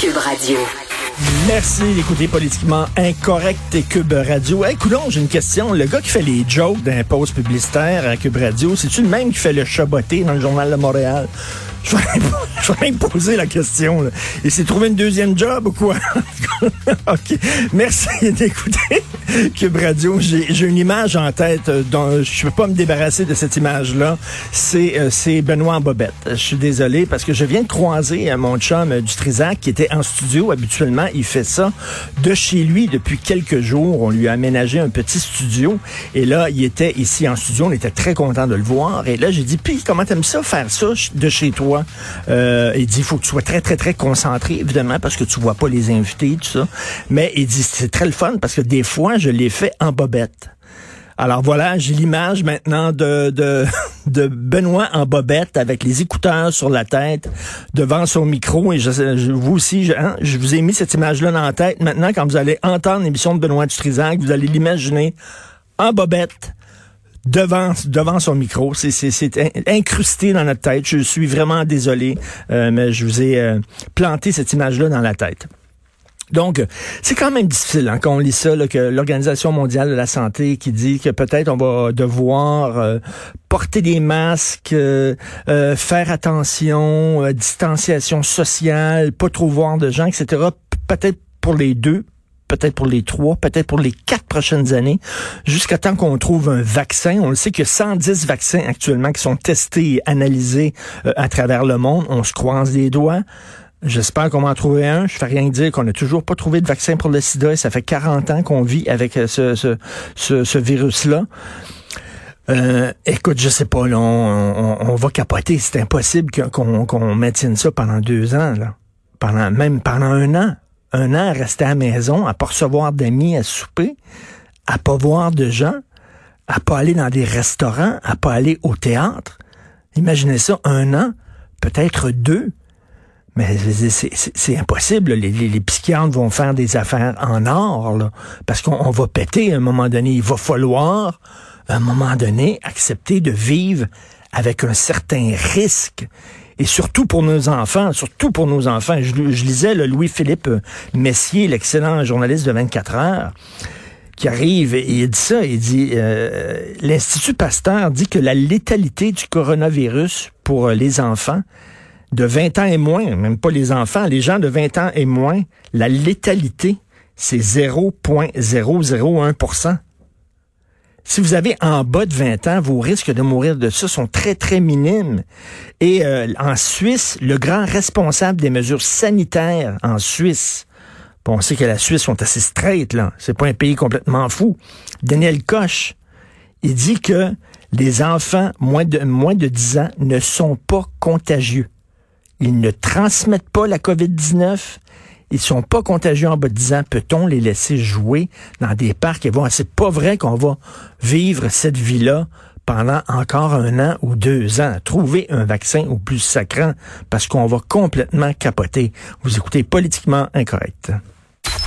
Cube Radio. Merci d'écouter Politiquement Incorrect et Cube Radio. Hey, coudonc, j'ai une question. Le gars qui fait les jokes d'un poste publicitaire à Cube Radio, c'est-tu le même qui fait le chaboté dans le Journal de Montréal? Je vais, je vais même poser la question. Là. Il s'est trouvé une deuxième job ou quoi? OK. Merci d'écouter Cube Radio. J'ai une image en tête euh, dont je ne peux pas me débarrasser de cette image-là. C'est euh, Benoît en bobette. Je suis désolé parce que je viens de croiser euh, mon chum euh, du Trisac qui était en studio. Habituellement, il fait ça de chez lui depuis quelques jours. On lui a aménagé un petit studio. Et là, il était ici en studio. On était très content de le voir. Et là, j'ai dit, puis comment t'aimes ça faire ça de chez toi? Il dit, il faut que tu sois très, très, très concentré, évidemment, parce que tu vois pas les invités, Mais il dit, c'est très le fun parce que des fois, je l'ai fait en bobette. Alors voilà, j'ai l'image maintenant de, Benoît en bobette avec les écouteurs sur la tête devant son micro. Et vous aussi, je, hein, je vous ai mis cette image-là dans la tête. Maintenant, quand vous allez entendre l'émission de Benoît Dutrisac, vous allez l'imaginer en bobette devant devant son micro. C'est c'est c'est in- incrusté dans notre tête. Je suis vraiment désolé, euh, mais je vous ai euh, planté cette image-là dans la tête. Donc, c'est quand même difficile hein, quand on lit ça, que l'Organisation mondiale de la santé qui dit que peut-être on va devoir euh, porter des masques, euh, euh, faire attention, distanciation sociale, pas trop voir de gens, etc. Peut-être pour les deux, peut-être pour les trois, peut-être pour les quatre prochaines années, jusqu'à temps qu'on trouve un vaccin. On le sait qu'il y a 110 vaccins actuellement qui sont testés et analysés à travers le monde. On se croise les doigts. J'espère qu'on va en trouver un. Je fais rien dire qu'on n'a toujours pas trouvé de vaccin pour le sida ça fait 40 ans qu'on vit avec euh, ce, ce, ce, virus-là. Euh, écoute, je sais pas, là, on, on- on va capoter. C'est impossible qu'on qu'on maintienne ça pendant deux ans, là. Pendant, même pendant un an. Un an à rester à la maison, à pas recevoir d'amis à souper, à pas voir de gens, à pas aller dans des restaurants, à pas aller au théâtre. Imaginez ça, un an, peut-être deux. Mais c'est- impossible. Les, les- psychiatres vont faire des affaires en or, parce qu'on on va péter à un moment donné. Il va falloir, à un moment donné, accepter de vivre avec un certain risque. Et surtout pour nos enfants, surtout pour nos enfants. Je, je lisais le Louis-Philippe Messier, l'excellent journaliste de 24 heures, qui arrive et il dit ça, il dit euh, l'Institut Pasteur dit que la létalité du coronavirus pour euh, les enfants de 20 ans et moins, même pas les enfants, les gens de 20 ans et moins, la létalité, c'est 0,001% si vous avez en bas de 20 ans, vos risques de mourir de ça sont très, très minimes. Et euh, en Suisse, le grand responsable des mesures sanitaires en Suisse, Bon, on sait que la Suisse sont assez straight, là. C'est pas un pays complètement fou. Daniel Koch, il dit que les enfants moins de, moins de 10 ans ne sont pas contagieux. Ils ne transmettent pas la COVID-19. Ils sont pas contagieux en bas de 10 ans. Peut-on les laisser jouer dans des parcs et voir? C'est pas vrai qu'on va vivre cette vie-là pendant encore un an ou deux ans. Trouver un vaccin au plus sacrant parce qu'on va complètement capoter. Vous écoutez politiquement incorrect.